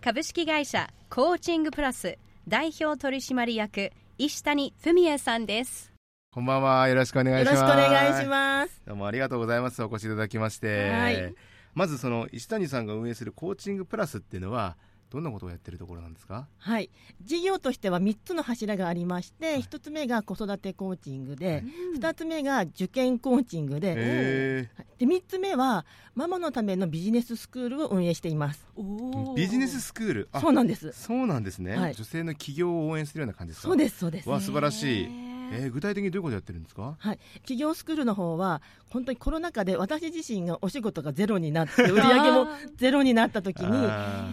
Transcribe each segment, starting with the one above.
株式会社コーチングプラス代表取締役石谷文也さんですこんばんは。よろしくお願いします。よろしくお願いします。どうもありがとうございます。お越しいただきまして。はいまずその石谷さんが運営するコーチングプラスっていうのはどんなことをやってるところなんですか？はい、事業としては3つの柱がありまして、1つ目が子育てコーチングで、2つ目が受験コーチングで、へで3つ目はママのためのビジネススクールを運営しています。ービジネススクール？あそうなんです。そうなんですね、はい女性の起業を応援するような感じですか？そうですそうです。わ素晴らしい。えー、具体的にどういうことやってるんですか？はい、企業スクールの方は本当にコロナ禍で私自身がお仕事がゼロになって売り上げも ゼロになった時に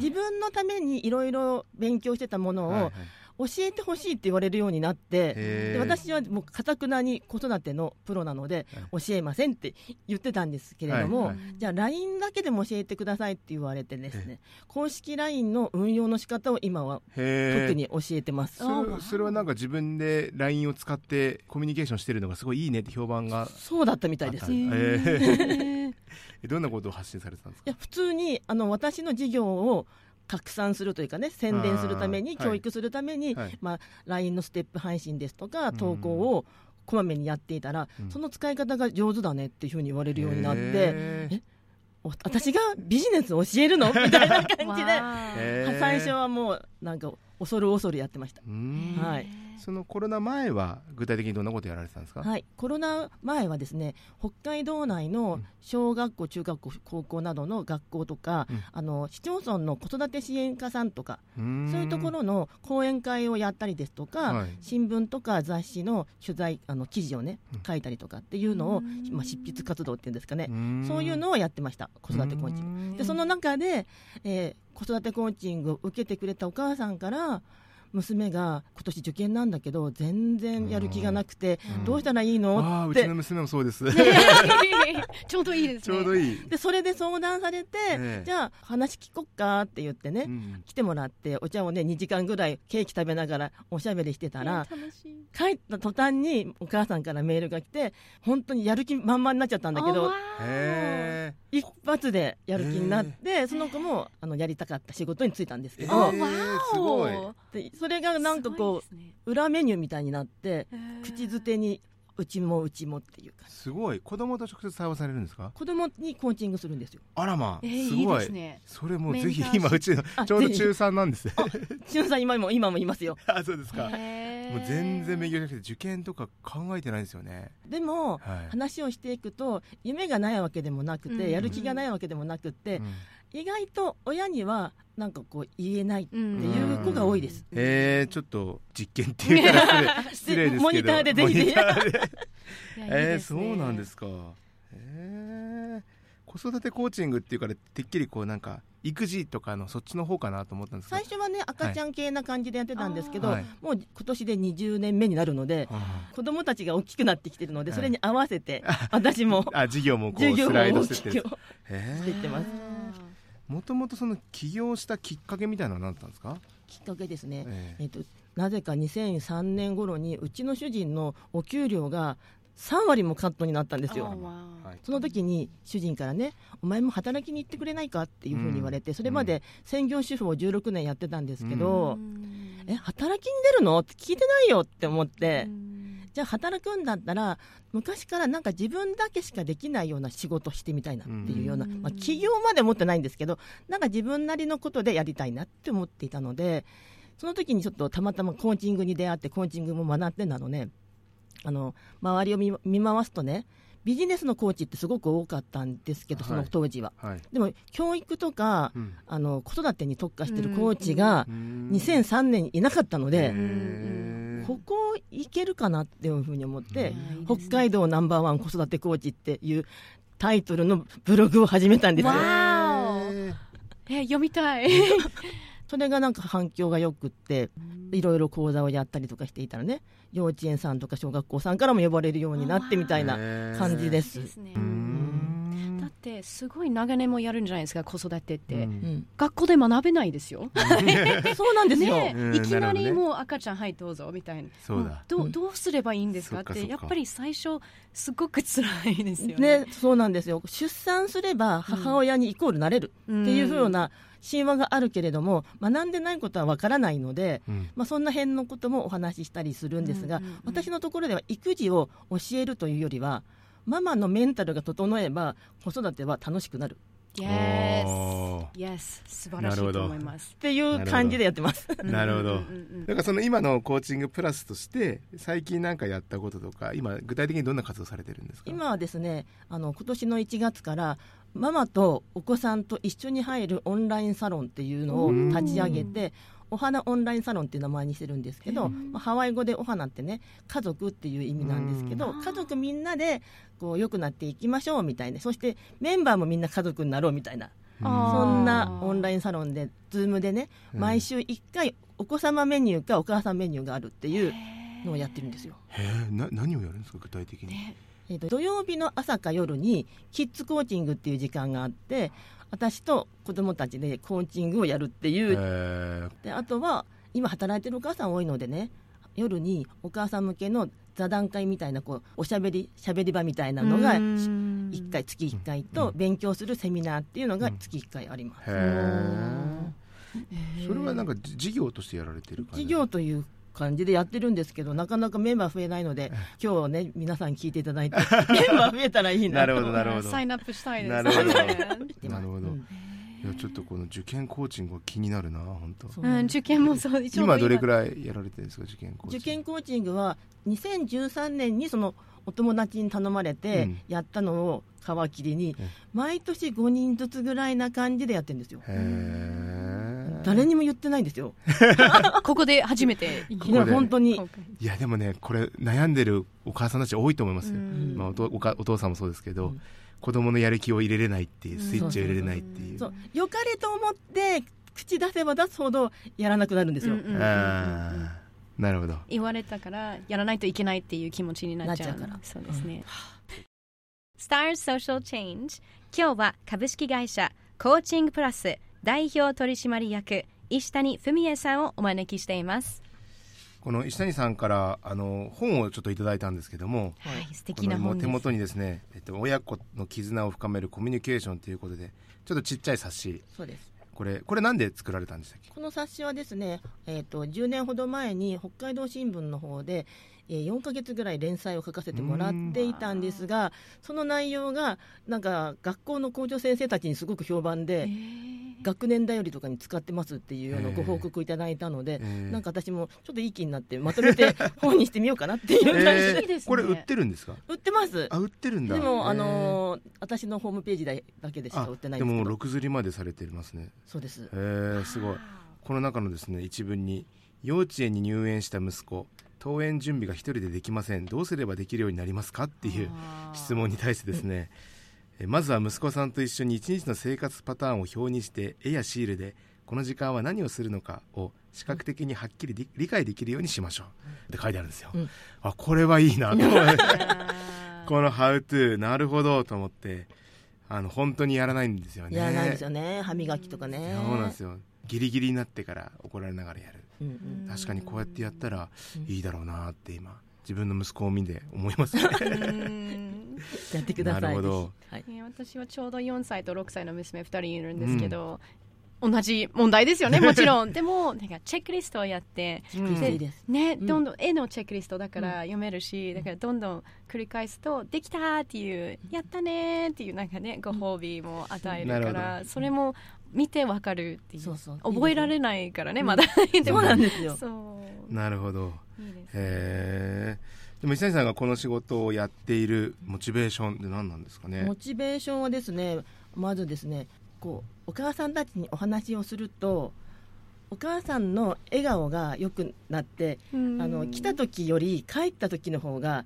自分のためにいろいろ勉強してたものを、はいはい教えてほしいって言われるようになってで私はもうかたくなに子育てのプロなので教えませんって言ってたんですけれども、はいはい。じゃあ LINE だけでも教えてくださいって言われてですね公式 LINE の運用の仕方を今は特に教えてます。それそれはなんか自分で LINE を使ってコミュニケーションしてるのがすごいいいねって評判がそうだったみたいです。どんなことを発信されてたんですか？や普通にあの私の事業を拡散するというかね宣伝するために教育するために、はい。まあ、LINE のステップ配信ですとかん。投稿をこまめにやっていたら、うん。その使い方が上手だねっていうふうに言われるようになって、えお私がビジネスを教えるの？みたいな感じで、最初はもうなんか恐る恐るやってました。はいそのコロナ前は具体的にどんなことやられてたんですか、はい、コロナ前はですね北海道内の小学校、中学校、高校などの学校とか、うん。あの市町村の子育て支援課さんとか、うーん。そういうところの講演会をやったりですとか、はい。新聞とか雑誌の取材あの記事をねうん。書いたりとかっていうのを、まあ、執筆活動っていうんですかね、そういうのをやってました。子育てコーチング。でその中で、えー子育てコーチングを受けてくれたお母さんから娘が今年受験なんだけど全然やる気がなくて、うん。どうしたらいいの？ああって。うちの娘もそうです。ちょうどいいですちょうどいい、でそれで相談されて、ええ。じゃあ話聞こっかって言ってね、うん。来てもらってお茶をね2時間ぐらいケーキ食べながらおしゃべりしてたら、帰った途端にお母さんからメールが来て本当にやる気満々になっちゃったんだけどへ一発でやる気になって、その子もあのやりたかった仕事に就いたんですけえど、ーすごいでそれがなんかこう裏メニューみたいになって口づてにうちもうちもっていうかすごい。子供と直接対話されるんですか？子供にコーチングするんですよ。あらまあ、えーすごい。それもうぜひ今うちのちょうど中3なんですしのさん今も今もいますよ。あそうですか。もうも全然勉強しなくて受験とか考えてないですよね。でもはい。話をしていくと夢がないわけでもなくて、うん。やる気がないわけでもなくて、うん意外と親にはなんかこう言えないっていいう子が多いです、えー、ちょっと実験っていうから失礼ですけど。モニターでぜひええー、そうなんですか。えー、子育てコーチングっていうからてっきりこうなんか育児とかのそっちの方かなと思ったんですけど最初はね赤ちゃん系な感じでやってたんですけど、はい。もう今年で20年目になるのであ子供たちが大きくなってきてるので、はいそれに合わせて私もあ授業もこうスライド大してってしていってますもともとその起業したきっかけみたいなのは何だったんですか、きっかけですね、ええ。っとなぜか2003年頃にうちの主人のお給料が3割もカットになったんですよ。はい。その時に主人からね、お前も働きに行ってくれないか？っていうふうに言われて、それまで専業主婦を16年やってたんですけど、え、働きに出るの？って聞いてないよって思って、じゃあ働くんだったら、昔からなんか自分だけしかできないような仕事してみたいなっていうような、うん。まあ、企業まで持ってないんですけど、なんか自分なりのことでやりたいなって思っていたので、その時にちょっとたまたまコーチングに出会って、コーチングも学んでなのね、あの周りを見見回すとね、ビジネスのコーチってすごく多かったんですけど、その当時は。はい。でも教育とか、うん。あの子育てに特化してるコーチがうん。2003年にいなかったので、ここいけるかなっていうふうに思って、うん。北海道ナンバーワン子育てコーチっていうタイトルのブログを始めたんですよ。わー読みたい それがなんか反響がよくっていろいろ講座をやったりとかしていたらね幼稚園さんとか小学校さんからも呼ばれるようになってみたいな感じです。だってすごい長年もやるんじゃないですか子育てって、うん。うん。学校で学べないですよ、そうなんですよ。ね。うんいきなりもう赤ちゃんはいどうぞみたいな。そうだ。どううんどうすればいいんですかっそっかそっか。てやっぱり最初すごく辛いですよね。ね、そうなんですよ。出産すれば母親にイコールなれるっていうふうな神話があるけれども、学んでないことはわからないので、うん。まあ、そんな辺のこともお話ししたりするんですが、うんうんうん。私のところでは育児を教えるというよりはママのメンタルが整えば子育ては楽しくなる。Yes. お Yes. 素晴らしいと思います。っていう感じでやってます。なるほど。うんうんうんだからその今のコーチングプラスとして最近なんかやったこととか今具体的にどんな活動されてるんですか？今はですねあの今年の1月からママとお子さんと一緒に入るオンラインサロンっていうのを立ち上げてお花オンラインサロンっていう名前にしてるんですけど、まあハワイ語でお花ってね家族っていう意味なんですけどうん家族みんなでこう良くなっていきましょうみたいなそしてメンバーもみんな家族になろうみたいなそんなオンラインサロンで Zoom でねうん。毎週1回お子様メニューかお母さんメニューがあるっていうのをやってるんですよ。へえ。な何をやるんですか具体的に、ねえー、と土曜日の朝か夜にキッズコーチングっていう時間があって私と子供たちでコーチングをやるっていう、へであとは今働いてるお母さん多いのでね夜にお母さん向けの座談会みたいなこうおしゃべりしゃべり場みたいなのがうん。1回月1回と勉強するセミナーっていうのが月1回あります、えそれはなんかじ事業としてやられてる感じ？事業という感じでやってるんですけどなかなかメンバー増えないので今日ね皆さん聞いていただいてメンバー増えたらいいななるほどなるほど。サインアップしたいです。なるほど。ねなるほど、うん。いやちょっとこの受験コーチングは気になるな本当。そううん、受験もそうちょう今どれくらいやられてるんですか受験コーチング。受験コーチングは2013年にそのお友達に頼まれうてん。やったのを皮切りにうん毎年5人ずつぐらいな感じでやってるんですよ。へえ誰にも言ってないんですよ。ここで初めて本当に。いやでもねこれ悩んでるお母さんたち多いと思いますよ、うん。まあ、おとおかお父さんもそうですけど、うん。子供のやる気を入れれないっていううんスイッチを入れれないっていう。そう。良かれと思って口出せば出すほどやらなくなるんですよ、うんうんうんうんあーなるほど。言われたからやらないといけないっていう気持ちになっちゃう。なっちゃうから。そうですね、Stars Social Change 今日は株式会社コーチングプラス代表取締役石谷文江さんをお招きしています。この石谷さんからあの本をちょっといただいたんですけどもはい素こ敵な本です。の手元にですね、えっと、親子の絆を深めるコミュニケーションということでちょっとちっちゃい冊子。そうです。これこれなんで作られたんでしたっけ？この冊子はですね、えー、と10年ほど前に北海道新聞の方で、えー4ヶ月ぐらい連載を書かせてもらっていたんですがその内容がなんか学校の校長先生たちにすごく評判で、学年だよりとかに使ってますっていうようなご報告いただいたので、えーなんか私もちょっといい気になってまとめて本にしてみようかなっていう感じで、すねこれ売ってるんですか？売ってます。あ売ってるんだ。でも、あのー私のホームページだけでしかあ売ってないでも6釣りまでされてますね。そうです。へえすごい。この中のですね一文に幼稚園に入園した息子登園準備が一人でできません。どうすればできるようになりますかっていう質問に対してですね。えまずは息子さんと一緒に一日の生活パターンを表にして絵やシールでこの時間は何をするのかを視覚的にはっきり理理解できるようにしましょう。って書いてあるんですよ、うん。あこれはいいなと思って。あー この「How to」なるほどと思ってあの本当にやらないんですよね。やらないですよね。歯磨きとかね。そうなんですよ。ギリギリになってから怒られながらやる確かにこうやってやったらうん。いいだろうなって今自分の息子を見て思いますね。うん。やってください。なるほど。ぜひ。はい。ね私はちょうど4歳と6歳の娘2人いるんですけど、同じ問題ですよね。もちろん。でもなんかチェックリストをやって。うん。いいですね、うん。どんどん絵のチェックリストだから読めるし、だからどんどん繰り返すとできたっていうやったねっていうなんかねご褒美も与えるから、それも見てわかるっていう。そうそう。覚えられないからねうん。まだでもそうなんですよ。そう。なるほど。いいでも石谷さんがこの仕事をやっているモチベーションって何なんですかね？モチベーションはですねまずですねこうお母さんたちにお話をするとお母さんの笑顔が良くなってあの来た時より帰った時の方が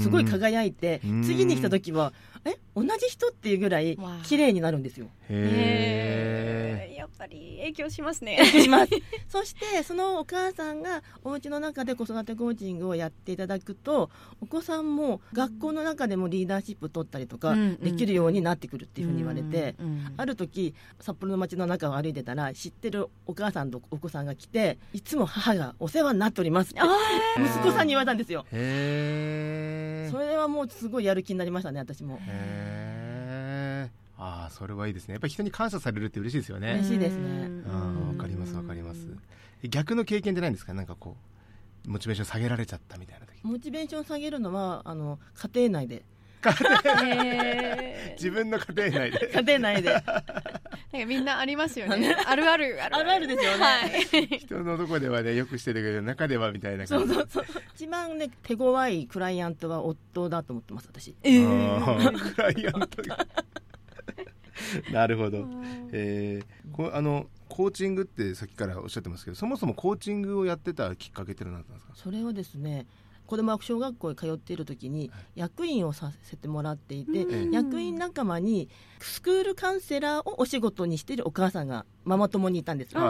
すごい輝いて次に来た時はえ同じ人っていうぐらい綺麗になるんですよ。へえぱり影響しますね。します。そしてそのお母さんがお家の中で子育てコーチングをやっていただくとお子さんも学校の中でもリーダーシップ取ったりとかできるようになってくるっていうふうに言われて、ある時札幌の街の中を歩いてたら知ってるお母さんとお子さんが来ていつも母がお世話になっておりますって息子さんに言われたんですよ。それはもうすごいやる気になりましたね私も。へああそれはいいですね。やっぱり人に感謝されるって嬉しいですよね。嬉しいですね。わかりますわかります。逆の経験ってないんですか？なんかこうモチベーション下げられちゃったみたいな時。モチベーション下げるのはあの家庭内で。自分の家庭内で。家庭内で。なんかみんなありますよね。あるある あるある。ですよね、はい、人のとこではねよくしてるけど中ではみたいな感じ。そうそうそう。一番ね手強いクライアントは夫だと思ってます私。えー、クライアント。が なるほど、えー、こあのコーチングってさっきからおっしゃってますけどそもそもコーチングをやってたきっかけって何だったんですか？それはですね子どもは小学校へ通っている時に役員をさせてもらっていて、役員仲間にスクールカウンセラーをお仕事にしているお母さんがママ友にいたんですよ、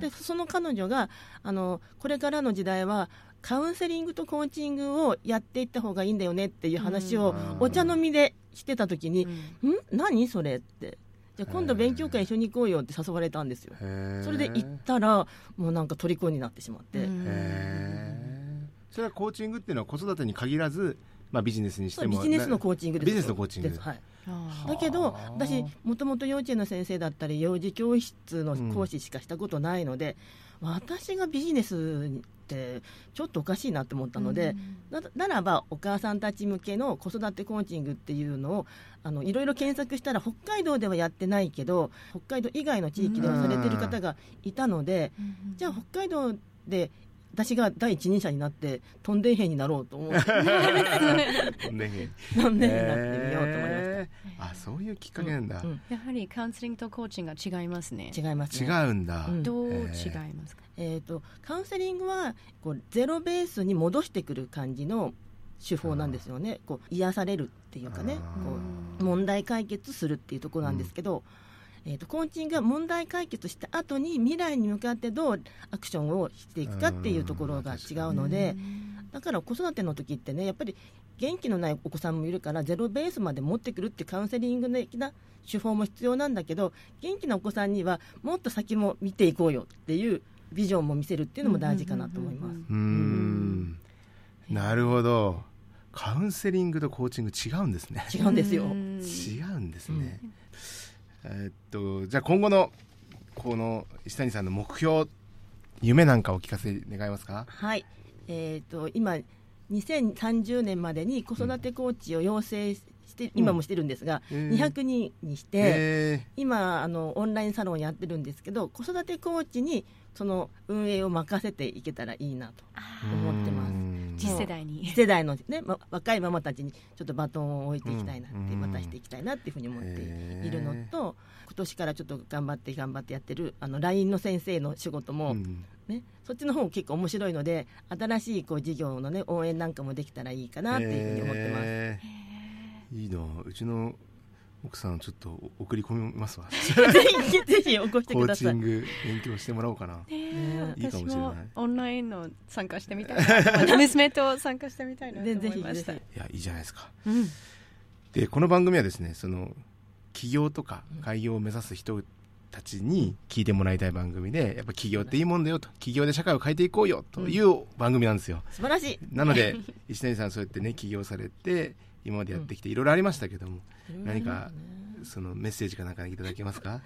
でその彼女があのこれからの時代はカウンセリングとコーチングをやっていった方がいいんだよねっていう話をお茶飲みでしてた時に「うん、ん？何それ?」ってじゃ今度勉強会一緒に行こうよって誘われたんですよ。それで行ったらもうなんか虜になってしまって。それはコーチングっていうのは子育てに限らず、まあ、ビジネスにしてもビジネスのコーチングビジネスのコーチング。はいだけど私もともと幼稚園の先生だったり幼児教室の講師しかしたことないので、うん、私がビジネスってちょっとおかしいなと思ったので、うん、ならばお母さんたち向けの子育てコーチングっていうのをあのいろいろ検索したら北海道ではやってないけど北海道以外の地域ではされてる方がいたので、うん、じゃあ北海道で私が第一人者になってトンデン兵になろうと思って。トンデン兵トンデン兵になってみようと思いました、えー、あそういうきっかけなんだ、うん。うん、やはりカウンセリングとコーチングが違いますね。違います、ね、違うんだ、うん、どう違いますか？えーと、カウンセリングはこうゼロベースに戻してくる感じの手法なんですよね。こう癒されるっていうかね。こう問題解決するっていうところなんですけど、えーと、コーチングが問題解決した後に未来に向かってどうアクションをしていくかっていうところが違うのでだから子育ての時ってねやっぱり元気のないお子さんもいるからゼロベースまで持ってくるってカウンセリング的な手法も必要なんだけど元気なお子さんにはもっと先も見ていこうよっていうビジョンも見せるっていうのも大事かなと思います。うんなるほど。カウンセリングとコーチング違うんですね。違うんですよ。違うんですね、うんえー、っとじゃあ今後のこの石谷さんの目標夢なんかお聞かせ願えますか？はい。えー、っと今2030年までに子育てコーチを養成して、うん、今もしてるんですが、うん、200人にして、えー、今あのオンラインサロンやってるんですけど子育てコーチにその運営を任せていけたらいいなと思ってます次世代に。次世代の、ねま、若いママたちにちょっとバトンを置いていきたいなって、渡していきたいなっていうふうに思っているのと今年からちょっと頑張って頑張ってやってるあの LINE の先生の仕事も、ね、そっちの方結構面白いので新しいこう事業の、ね、応援なんかもできたらいいかなっていうふうに思ってます。いいな。うちの奥さんちょっと送り込みますわ。ぜひぜひ起こしてください。コーチング勉強してもらおうかな、ね、いいかもしれない。オンラインの参加してみたいな。娘と参加してみたいなと思いました。いやいいじゃないですか、うん、でこの番組はですねその起業とか開業を目指す人たちに聞いてもらいたい番組でやっぱ起業っていいもんだよと。起業で社会を変えていこうよという番組なんですよ、うん、素晴らしい。なので 石谷さんそうやってね起業されて今までやってきていろいろありましたけども、何かそのメッセージかなんかいただけますか、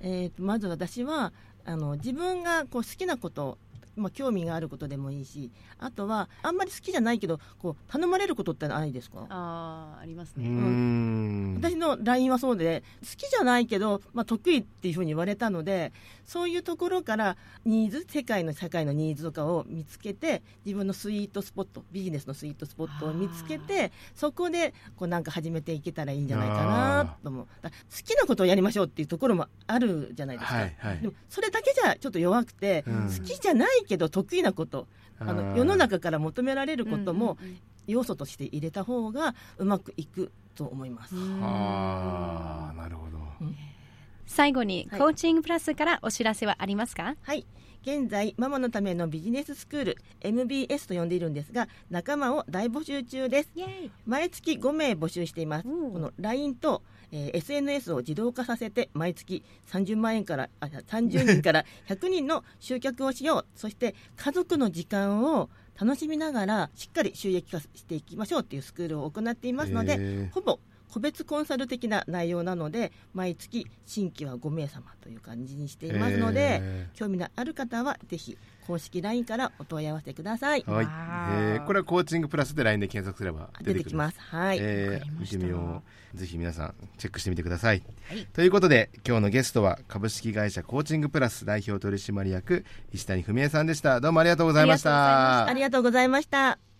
えー、まず私はあの自分がこう好きなことまあ、興味があることでもいいしあとはあんまり好きじゃないけどこう頼まれることってないですか？あありますね、うん、私の LINE はそうで好きじゃないけど、まあ、得意っていうふうに言われたのでそういうところからニーズ世界の社会のニーズとかを見つけて自分のスイートスポットビジネスのスイートスポットを見つけてそこでこうなんか始めていけたらいいんじゃないかなと思う。好きなことをやりましょうっていうところもあるじゃないですか、はいはい、でもそれだけじゃちょっと弱くて、うん、好きじゃないけど得意なこと。あの世の中から求められることも要素として入れた方がうまくいくと思います。あなるほど、うん、最後に、コーチングプラスからお知らせはありますか？はい。現在ママのためのビジネススクール MBS と呼んでいるんですが仲間を大募集中です。毎月5名募集しています、この LINE とえー、SNS を自動化させて毎月30万円からあ30人 から100人の集客をしよう。そして家族の時間を楽しみながらしっかり収益化していきましょうっていうスクールを行っていますのでほぼ個別コンサル的な内容なので毎月新規は5名様という感じにしていますので興味のある方はぜひ公式 LINE からお問い合わせください。はい。えー、これはコーチングプラスで LINE で検索すれば出てきます。はい。えー、見てみよう。ぜひ皆さんチェックしてみてください。はい、ということで今日のゲストは株式会社コーチングプラス代表取締役石谷文江さんでした。どうもありがとうございました。ありがとうございました。